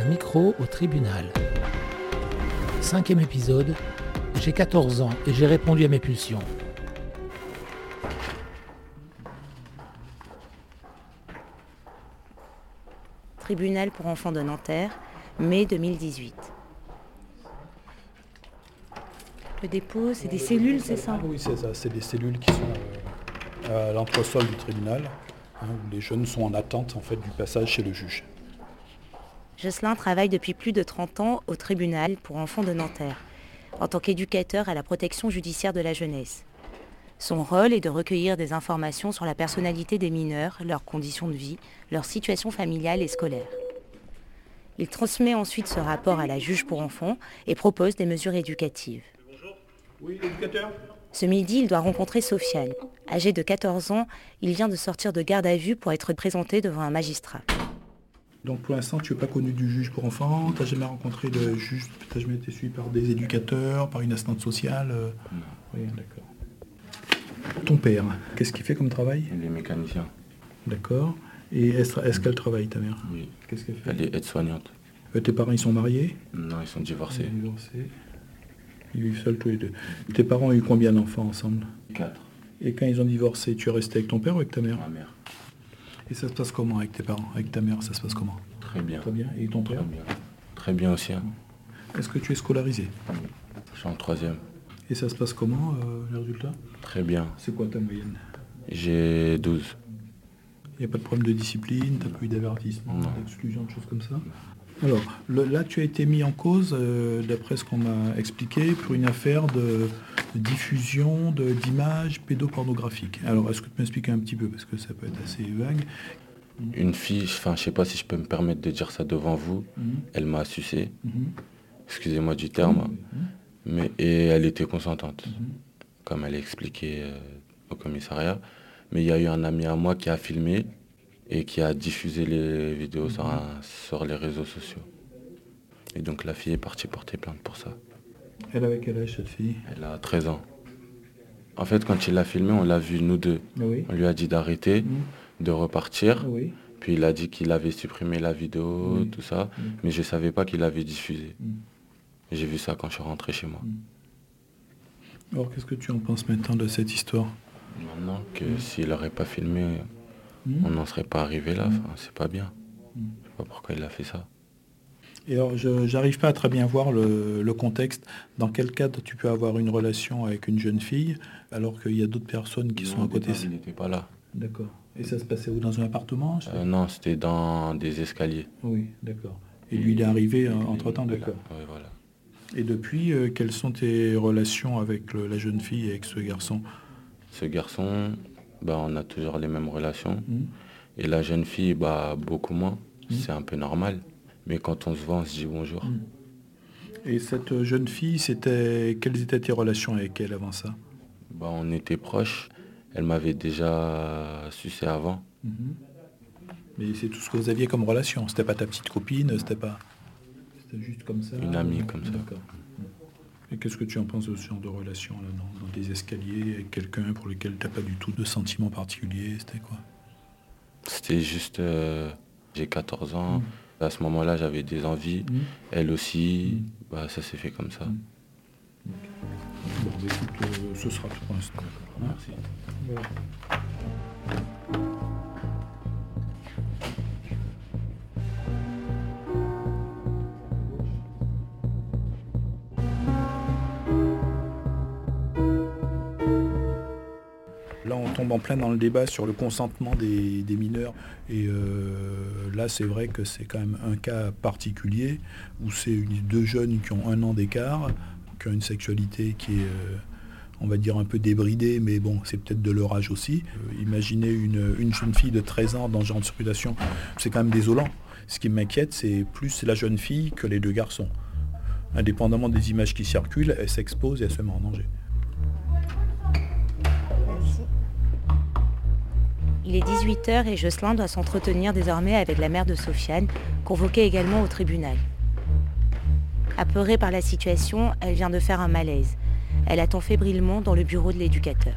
Un micro au tribunal. Cinquième épisode. J'ai 14 ans et j'ai répondu à mes pulsions. Tribunal pour enfants de Nanterre, mai 2018. Le dépôt, c'est des cellules, c'est ça? Oui, c'est ça. C'est des cellules qui sont euh, à l'entresol du tribunal, hein, où les jeunes sont en attente en fait, du passage chez le juge. Jocelyn travaille depuis plus de 30 ans au tribunal pour enfants de Nanterre, en tant qu'éducateur à la protection judiciaire de la jeunesse. Son rôle est de recueillir des informations sur la personnalité des mineurs, leurs conditions de vie, leur situation familiale et scolaire. Il transmet ensuite ce rapport à la juge pour enfants et propose des mesures éducatives. Oui, Ce midi, il doit rencontrer Sofiane. Âgé de 14 ans, il vient de sortir de garde à vue pour être présenté devant un magistrat. Donc pour l'instant, tu n'es pas connu du juge pour enfants, tu n'as jamais rencontré de juge, tu n'as jamais été suivi par des éducateurs, par une assistante sociale euh, Oui, d'accord. Ton père, qu'est-ce qu'il fait comme travail? Il est mécanicien. D'accord. Et est-ce est-ce qu'elle travaille, ta mère? Oui. Qu'est-ce qu'elle fait? Elle est aide-soignante. Euh, Tes parents, ils sont mariés? Non, ils sont divorcés. Ils sont divorcés. Ils vivent seuls tous les deux. Tes parents ont eu combien d'enfants ensemble? Quatre. Et quand ils ont divorcé, tu es resté avec ton père ou avec ta mère? Ma mère. Et ça se passe comment avec tes parents Avec ta mère, ça se passe comment? Très bien. Très bien. Et ton Très père bien. Très bien aussi. hein. Est-ce que tu es scolarisé? Je suis en troisième. Et ça se passe comment, euh, les résultats Très bien. C'est quoi ta moyenne? J'ai 12. Il n'y a pas de problème de discipline, tu n'as pas eu d'avertissement, d'exclusion, de choses comme ça? Alors, le- là, tu as été mis en cause, euh, d'après ce qu'on m'a expliqué, pour une affaire de, diffusion d'images pédopornographiques. Alors, est-ce que tu peux m'expliquer un petit peu, parce que ça peut être assez vague? Une fille, enfin, je sais pas si je peux me permettre de dire ça devant vous. Mhm. Elle m'a sucé. Mhm. Excusez-moi du terme. Mhm. Mais, et elle était consentante, comme elle a expliqué euh, au commissariat. Mais il y a eu un ami à moi qui a filmé et qui a diffusé les vidéos sur, un- sur les réseaux sociaux. Et donc la fille est partie porter plainte pour ça. Elle avait quel âge, cette fille? Elle a 13 ans. En fait, quand il l'a filmé, on l'a vu nous deux. Ah Oui. On lui a dit d'arrêter, Mhm. de repartir. Ah Oui. Puis il a dit qu'il avait supprimé la vidéo, Oui. tout ça. Oui. Mais je ne savais pas qu'il avait diffusé. J'ai vu ça quand je suis rentré chez moi. Alors, qu'est-ce que tu en penses maintenant de cette histoire? Maintenant que s'il n'aurait pas filmé, Mhm. on n'en serait pas arrivé là. Enfin, c'est pas bien. Mhm. Je sais pas pourquoi il a fait ça. Et alors, je n'arrive pas à très bien voir le, le contexte. Dans quel cadre tu peux avoir une relation avec une jeune fille alors qu'il y a d'autres personnes qui Non, sont à côté Il n'était pas là. D'accord. Et ça se passait où? Dans un appartement? Euh, non, c'était dans des escaliers. Oui, d'accord. Et lui, il est arrivé euh, entre-temps, d'accord. Oui, voilà. Et depuis, euh, quelles sont tes relations avec le- la jeune fille et avec ce garçon? Ce garçon, bah, on a toujours les mêmes relations. Mhm. Et la jeune fille, bah, beaucoup moins. Mhm. C'est un peu normal. Mais quand on se voit, on se dit bonjour. Mhm. Et cette jeune fille, c'était quelles étaient tes relations avec elle avant ça? Bah, on était proches. Elle m'avait déjà sucé avant. Mhm. Mais c'est tout ce que vous aviez comme relation. C'était pas ta petite copine, c'était pas. C'était juste comme ça. Une amie, comme ça. D'accord. Et qu'est-ce que tu en penses de ce genre de relation là, dans, dans des escaliers avec quelqu'un pour lequel t'as pas du tout de sentiments particuliers C'était quoi? C'était juste... euh, j'ai 14 ans. Mhm. À ce moment-là, j'avais des envies. Mhm. Elle aussi. Mhm. Bah, ça s'est fait comme ça. Bon, bah, écoute, euh, ce sera tout pour l'instant. Merci. Voilà. En plein dans le débat sur le consentement des, mineurs. Et euh, là, c'est vrai que c'est quand même un cas particulier où c'est deux jeunes qui ont un an d'écart, qui ont une sexualité qui est, euh, on va dire, un peu débridée, mais bon, c'est peut-être de leur âge aussi. Euh, imaginez une, une jeune fille de 13 ans dans ce genre de situation, c'est quand même désolant. Ce qui m'inquiète, c'est plus la jeune fille que les deux garçons. Indépendamment des images qui circulent, elle s'expose et elle se met en danger. Il est 18h et Jocelyn doit s'entretenir désormais avec la mère de Sofiane, convoquée également au tribunal. Apeurée par la situation, elle vient de faire un malaise. Elle attend fébrilement dans le bureau de l'éducateur.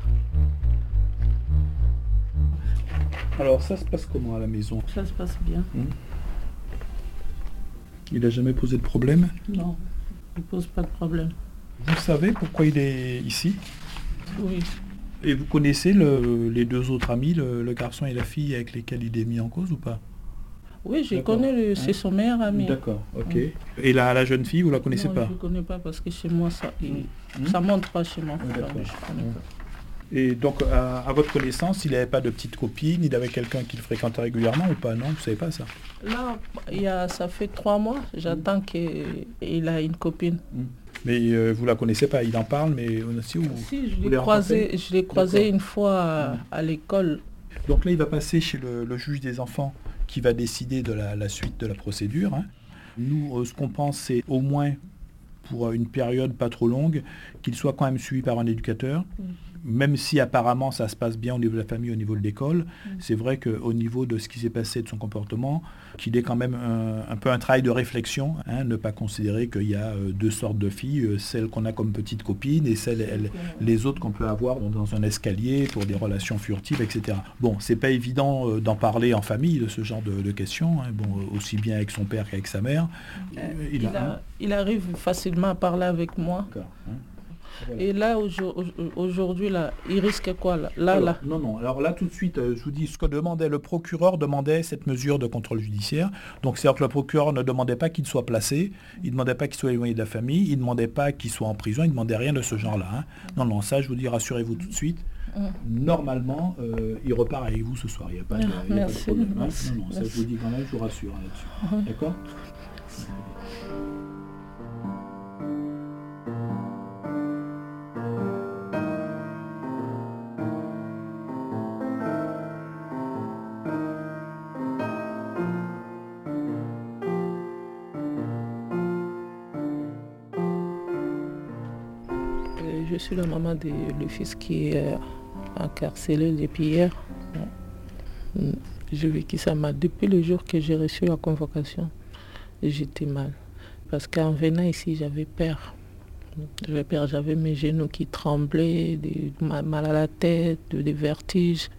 Alors ça se passe comment à la maison? Ça se passe bien. Il n'a jamais posé de problème? Non, il ne pose pas de problème. Vous savez pourquoi il est ici? Oui. Et vous connaissez les deux autres amis, le, garçon et la fille avec lesquels il est mis en cause ou pas? Oui, je connais, c'est son meilleur ami. D'accord, ok. Et la, la jeune fille, vous la connaissez pas? Je ne connais pas parce que chez moi, ça ne hmm. monte pas chez moi. Et donc, à, votre connaissance, il n'avait pas de petite copine, il avait quelqu'un qu'il fréquentait régulièrement ou pas? Non, vous savez pas ça? Là, il y a, ça fait trois mois, j'attends qu'il a une copine. Hmm. Mais euh, vous la connaissez pas, il en parle, mais aussi où Si, je l'ai croisé, je l'ai croisé une fois à, l'école. Donc là, il va passer chez le, juge des enfants qui va décider de la, suite de la procédure. Hein. Nous, euh, ce qu'on pense, c'est au moins pour une période pas trop longue, qu'il soit quand même suivi par un éducateur. Mm même si apparemment ça se passe bien au niveau de la famille, au niveau de l'école, mm. c'est vrai qu'au niveau de ce qui s'est passé de son comportement, qu'il est quand même un, peu un travail de réflexion, hein, ne pas considérer qu'il y a euh, deux sortes de filles, euh, celles qu'on a comme petites copines et celles, les autres qu'on peut avoir dans un escalier pour des relations furtives, etc. Bon, c'est pas évident euh, d'en parler en famille de ce genre de, questions, hein, bon, aussi bien avec son père qu'avec sa mère. il, arrive facilement à parler avec moi. Et là, aujourd'hui, là, il risque quoi là, là, Non, non. Alors là, tout de suite, euh, je vous dis ce que demandait le procureur, demandait cette mesure de contrôle judiciaire. Donc, c'est-à-dire que le procureur ne demandait pas qu'il soit placé, il ne demandait pas qu'il soit éloigné de la famille, il ne demandait pas qu'il soit en prison, il ne demandait rien de ce genre-là. Hein. Non, non, ça, je vous dis, rassurez-vous tout de suite. Mm. Normalement, euh, il repart avec vous ce soir. Il n'y a pas de, merci, problème. Hein. non, non, ça, je vous dis quand même, je vous rassure hein, là-dessus. D'accord? Je suis la maman de le fils qui est euh, incarcéré depuis hier. Mm. J'ai vécu ça mal. Depuis le jour que j'ai reçu la convocation, j'étais mal. Parce qu'en venant ici, j'avais peur. J'avais peur, j'avais mes genoux qui tremblaient, mal à la tête, des vertiges.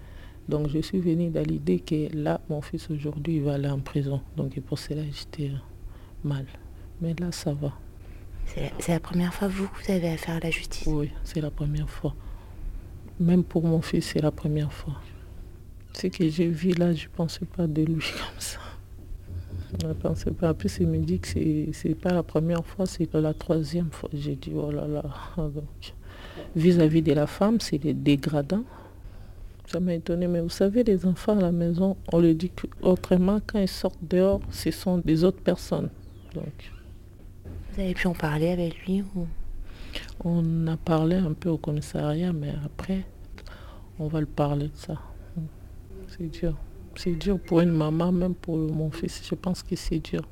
Donc je suis venue dans l'idée que là, mon fils aujourd'hui, il va aller en prison. Donc pour cela, j'étais mal. Mais là, ça va. C'est la, première fois, vous, que vous avez affaire à la justice? Oui, c'est la première fois. Même pour mon fils, c'est la première fois. Ce que j'ai vu là, je ne pensais pas de lui comme ça. Je ne pensais pas. En plus, il me dit que ce n'est pas la première fois, c'est la troisième fois. J'ai dit, oh là là. vis-à-vis de la femme, c'est dégradant. Ça m'a étonné. Mais vous savez, les enfants à la maison, on le dit autrement, quand ils sortent dehors, ce sont des autres personnes. Vous avez pu en parler avec lui ou... On a parlé un peu au commissariat, mais après, on va le parler de ça. C'est dur. C'est dur pour une maman, même pour mon fils. Je pense que c'est dur.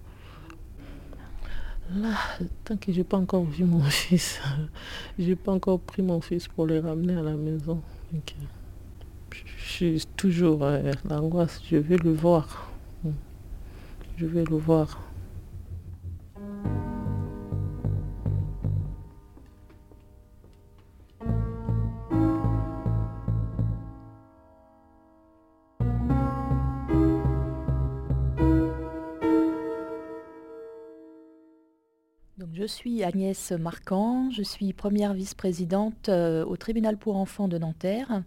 Là, tant que je n'ai pas encore vu mon fils, je n'ai pas encore pris mon fils pour le ramener à la maison. je suis toujours euh, l'angoisse. Je vais le voir. Je vais le voir. Je suis Agnès Marquand, je suis première vice-présidente euh, au tribunal pour enfants de Nanterre.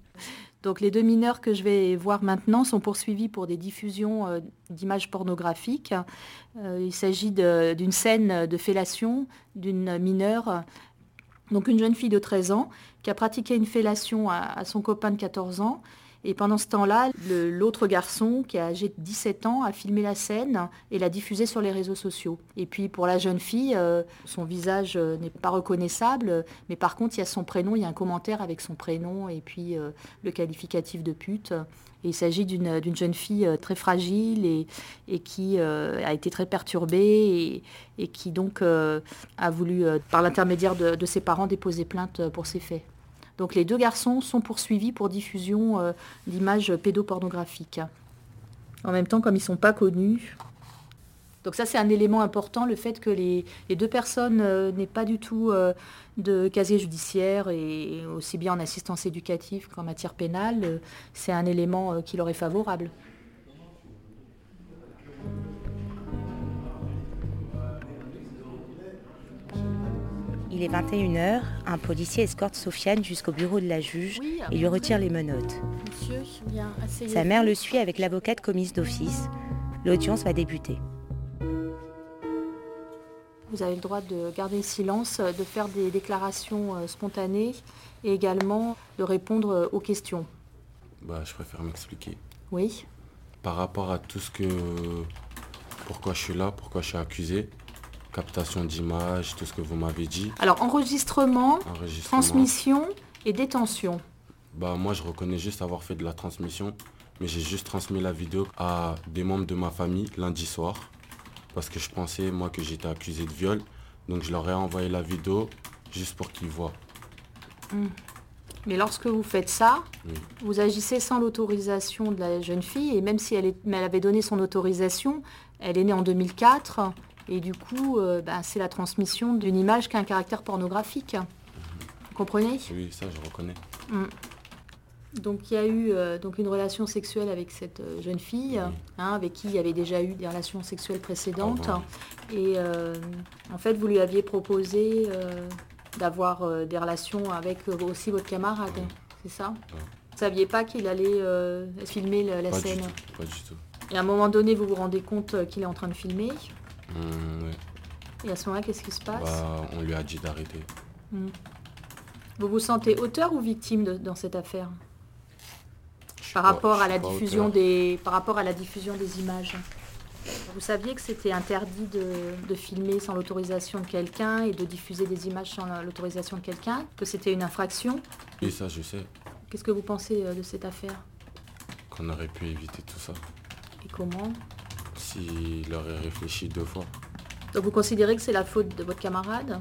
Donc les deux mineurs que je vais voir maintenant sont poursuivis pour des diffusions euh, d'images pornographiques. Euh, il s'agit d'une scène de fellation d'une mineure, donc une jeune fille de 13 ans, qui a pratiqué une fellation à son copain de 14 ans et pendant ce temps-là, l'autre garçon, qui a âgé de 17 ans, a filmé la scène et l'a diffusée sur les réseaux sociaux. Et puis pour la jeune fille, euh, son visage euh, n'est pas reconnaissable, mais par contre, il y a son prénom, il y a un commentaire avec son prénom et puis euh, le qualificatif de pute. Et il s'agit d'une jeune fille très fragile et, qui a été très perturbée et, qui donc a voulu, par l'intermédiaire de ses parents, déposer plainte pour ces faits. Donc les deux garçons sont poursuivis pour diffusion euh, d'images pédopornographiques. En même temps, comme ils ne sont pas connus. Donc ça, c'est un élément important, le fait que les, deux personnes euh, n'aient pas du tout euh, de casier judiciaire et aussi bien en assistance éducative qu'en matière pénale, c'est un élément qui leur est favorable. Il est 21h, un policier escorte Sofiane jusqu'au bureau de la juge et lui retire les menottes. Sa mère le suit avec l'avocate commise d'office. L'audience va débuter. Vous avez le droit de garder le silence, de faire des déclarations euh, spontanées et également de répondre euh, aux questions. Bah, je préfère m'expliquer. Oui. Par rapport à tout ce que... Pourquoi je suis là, pourquoi je suis accusé, captation d'images, tout ce que vous m'avez dit. Alors, enregistrement, transmission et détention. Bah, moi, je reconnais juste avoir fait de la transmission, mais j'ai juste transmis la vidéo à des membres de ma famille lundi soir, parce que je pensais, moi, que j'étais accusé de viol. Donc, je leur ai envoyé la vidéo juste pour qu'ils voient. Hmm. Mais lorsque vous faites ça, vous agissez sans l'autorisation de la jeune fille, et même si elle, elle, avait donné son autorisation, elle est née en 2004, et du coup, euh, bah, c'est la transmission d'une image qui a un caractère pornographique. Vous comprenez? Oui, ça je reconnais. Mm. Donc il y a eu euh, donc une relation sexuelle avec cette euh, jeune fille, hein, avec qui il y avait déjà eu des relations sexuelles précédentes. Et en fait, vous lui aviez proposé d'avoir des relations avec aussi votre camarade, c'est ça? Vous ne saviez pas qu'il allait filmer la, scène? Pas du tout. Et à un moment donné, vous vous rendez compte qu'il est en train de filmer? Mmh, Et à ce moment-là, qu'est-ce qui se passe bah, On lui a dit d'arrêter. Mmh. Vous vous sentez auteur ou victime dans cette affaire par rapport, à la diffusion des, par rapport à la diffusion des images vous saviez que c'était interdit de, filmer sans l'autorisation de quelqu'un et de diffuser des images sans l'autorisation de quelqu'un Que c'était une infraction Oui, ça je sais. Qu'est-ce que vous pensez euh, de cette affaire Qu'on aurait pu éviter tout ça. Et comment s'il aurait réfléchi deux fois. Donc vous considérez que c'est la faute de votre camarade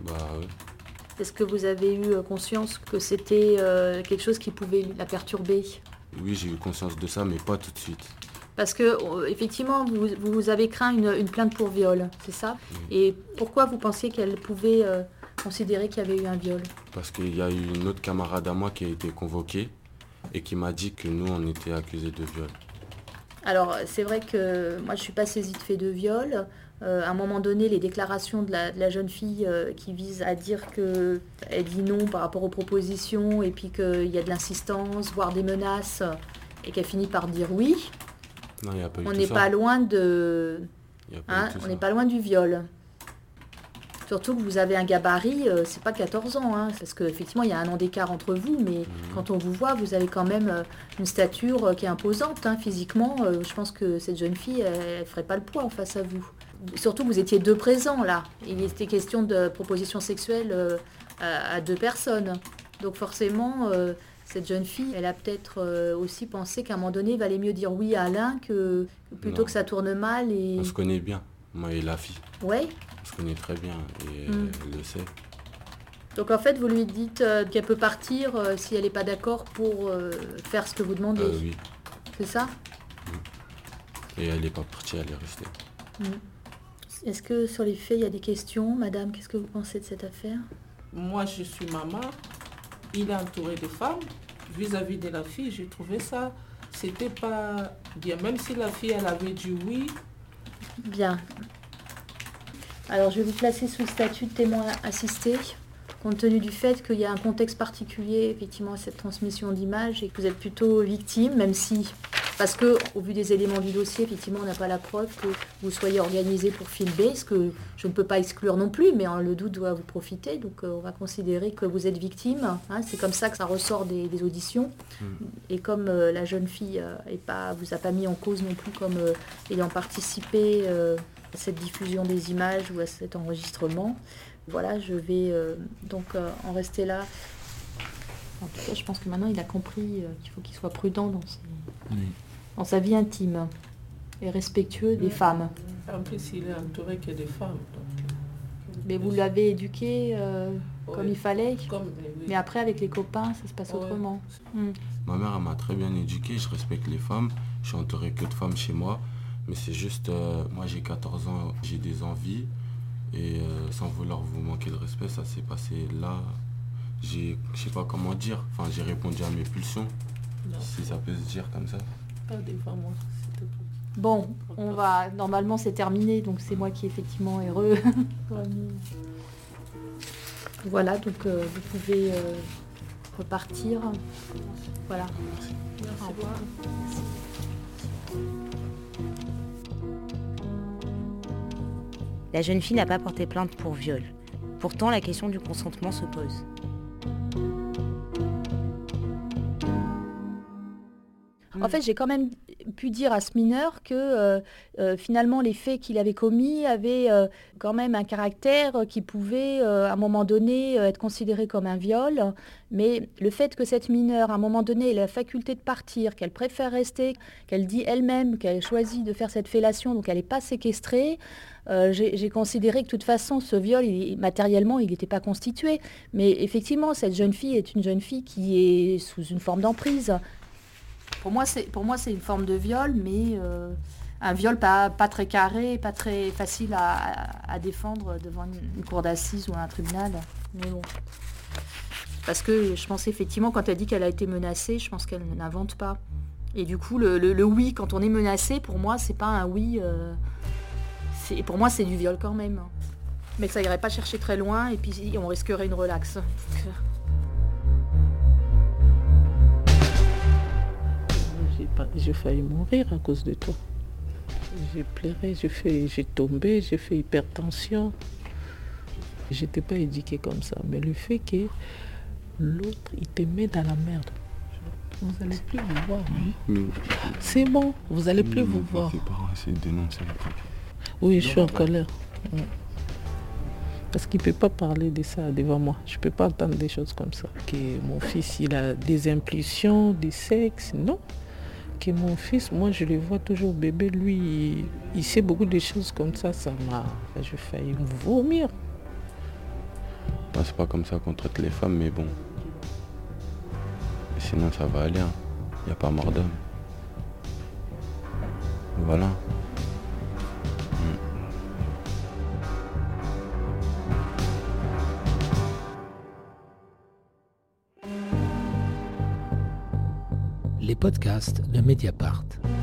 Bah oui. Est-ce que vous avez eu euh, conscience que c'était euh, quelque chose qui pouvait la perturber? Oui, j'ai eu conscience de ça, mais pas tout de suite. Parce que euh, effectivement, vous, vous, avez craint une, plainte pour viol, c'est ça? Et pourquoi vous pensiez qu'elle pouvait considérer qu'il y avait eu un viol? Parce qu'il y a eu une autre camarade à moi qui a été convoquée et qui m'a dit que nous, on était accusés de viol. Alors c'est vrai que moi je ne suis pas saisie de fait de viol. Euh, à un moment donné, les déclarations de la, jeune fille euh, qui visent à dire qu'elle dit non par rapport aux propositions et puis qu'il y a de l'insistance, voire des menaces, et qu'elle finit par dire oui. on n'est pas loin de. Hein, on n'est pas loin du viol. Surtout que vous avez un gabarit, euh, c'est pas 14 ans, hein, parce qu'effectivement il y a un an d'écart entre vous, mais mhm. quand on vous voit, vous avez quand même euh, une stature euh, qui est imposante hein, physiquement. je pense que cette jeune fille, elle, ne ferait pas le poids en face à vous. Surtout que vous étiez deux présents là. Il était question de proposition sexuelle à, deux personnes. Donc forcément, cette jeune fille, elle a peut-être aussi pensé qu'à un moment donné, il valait mieux dire oui à Alain que plutôt que ça tourne mal. Et... On se connaît bien, moi et la fille. Ouais se connaît très bien et hmm. elle le sait. Donc en fait, vous lui dites euh, qu'elle peut partir euh, si elle n'est pas d'accord pour euh, faire ce que vous demandez. oui. C'est ça? Hmm. Et elle n'est pas partie, elle est restée. Hmm. Est-ce que sur les faits, il y a des questions Madame, qu'est-ce que vous pensez de cette affaire? Moi, je suis maman. Il est entouré de femmes. Vis-à-vis -vis de la fille, j'ai trouvé ça, c'était pas bien. Même si la fille, elle avait dit oui. Bien. Alors je vais vous placer sous le statut de témoin assisté, compte tenu du fait qu'il y a un contexte particulier effectivement à cette transmission d'images et que vous êtes plutôt victime, même si, parce que au vu des éléments du dossier, effectivement on n'a pas la preuve que vous soyez organisé pour filmer, ce que je ne peux pas exclure non plus, mais le doute doit vous profiter, donc euh, on va considérer que vous êtes victime, hein. c'est comme ça que ça ressort des, auditions, hmm. et comme euh, la jeune fille ne euh, vous a pas mis en cause non plus comme ayant participé cette diffusion des images ou à cet enregistrement. Voilà, je vais euh, donc euh, en rester là. En tout cas, je pense que maintenant il a compris euh, qu'il faut qu'il soit prudent dans, sa vie intime et respectueux des femmes. En plus, il est entouré que des femmes. Mais vous l'avez éduqué comme il fallait Mais après, avec les copains, ça se passe autrement. Ma mère m'a très bien éduqué, je respecte les femmes. Je suis entouré que de femmes chez moi. Mais c'est juste, euh, moi j'ai 14 ans, j'ai des envies. Et euh, sans vouloir vous manquer de respect, ça s'est passé là. J'ai, je sais pas comment dire. Enfin, j'ai répondu à mes pulsions. Si ça peut se dire comme ça. Pas devant moi, Bon, on va. Normalement, c'est terminé, donc c'est moi qui effectivement heureux. Voilà, donc euh, vous pouvez euh, repartir. Voilà. Au revoir. La jeune fille n'a pas porté plainte pour viol. Pourtant, la question du consentement se pose. En fait, j'ai quand même pu dire à ce mineur que euh, euh, finalement les faits qu'il avait commis avaient euh, quand même un caractère qui pouvait à un moment donné être considéré comme un viol. Mais le fait que cette mineure, à un moment donné, ait la faculté de partir, qu'elle préfère rester, qu'elle dit elle-même qu'elle choisit de faire cette fellation, donc elle n'est pas séquestrée, j'ai considéré que de toute façon, ce viol, matériellement, il n'était pas constitué. Mais effectivement, cette jeune fille est une jeune fille qui est sous une forme d'emprise. Pour moi, c'est une forme de viol, mais euh, un viol pas, pas très carré, pas très facile à, défendre devant une, cour d'assises ou un tribunal. Mais bon. Parce que je pense effectivement, quand elle dit qu'elle a été menacée, je pense qu'elle n'invente pas. Et du coup, le, oui, quand on est menacé, pour moi, c'est pas un oui. Euh, pour moi, c'est du viol quand même. Mais ça irait pas chercher très loin et puis on risquerait une relaxe. J'ai failli mourir à cause de toi. J'ai pleuré, j'ai tombé, j'ai fait hypertension. J'étais pas éduquée comme ça. Mais le fait que l'autre, il te met dans la merde. Vous n'allez plus vous voir. C'est bon, vous n'allez plus vous voir. Oui, je suis en colère. Parce qu'il ne peut pas parler de ça devant moi. Je ne peux pas entendre des choses comme ça. Que mon fils, il a des impulsions, des sexes. Non mon fils, moi je le vois toujours bébé, lui, il, sait beaucoup de choses comme ça, ça m'a... Je failli me vomir. Bah, c'est pas comme ça qu'on traite les femmes, mais bon. Sinon ça va aller, il hein. n'y a pas mort d'homme. Voilà. Podcasts de Mediapart.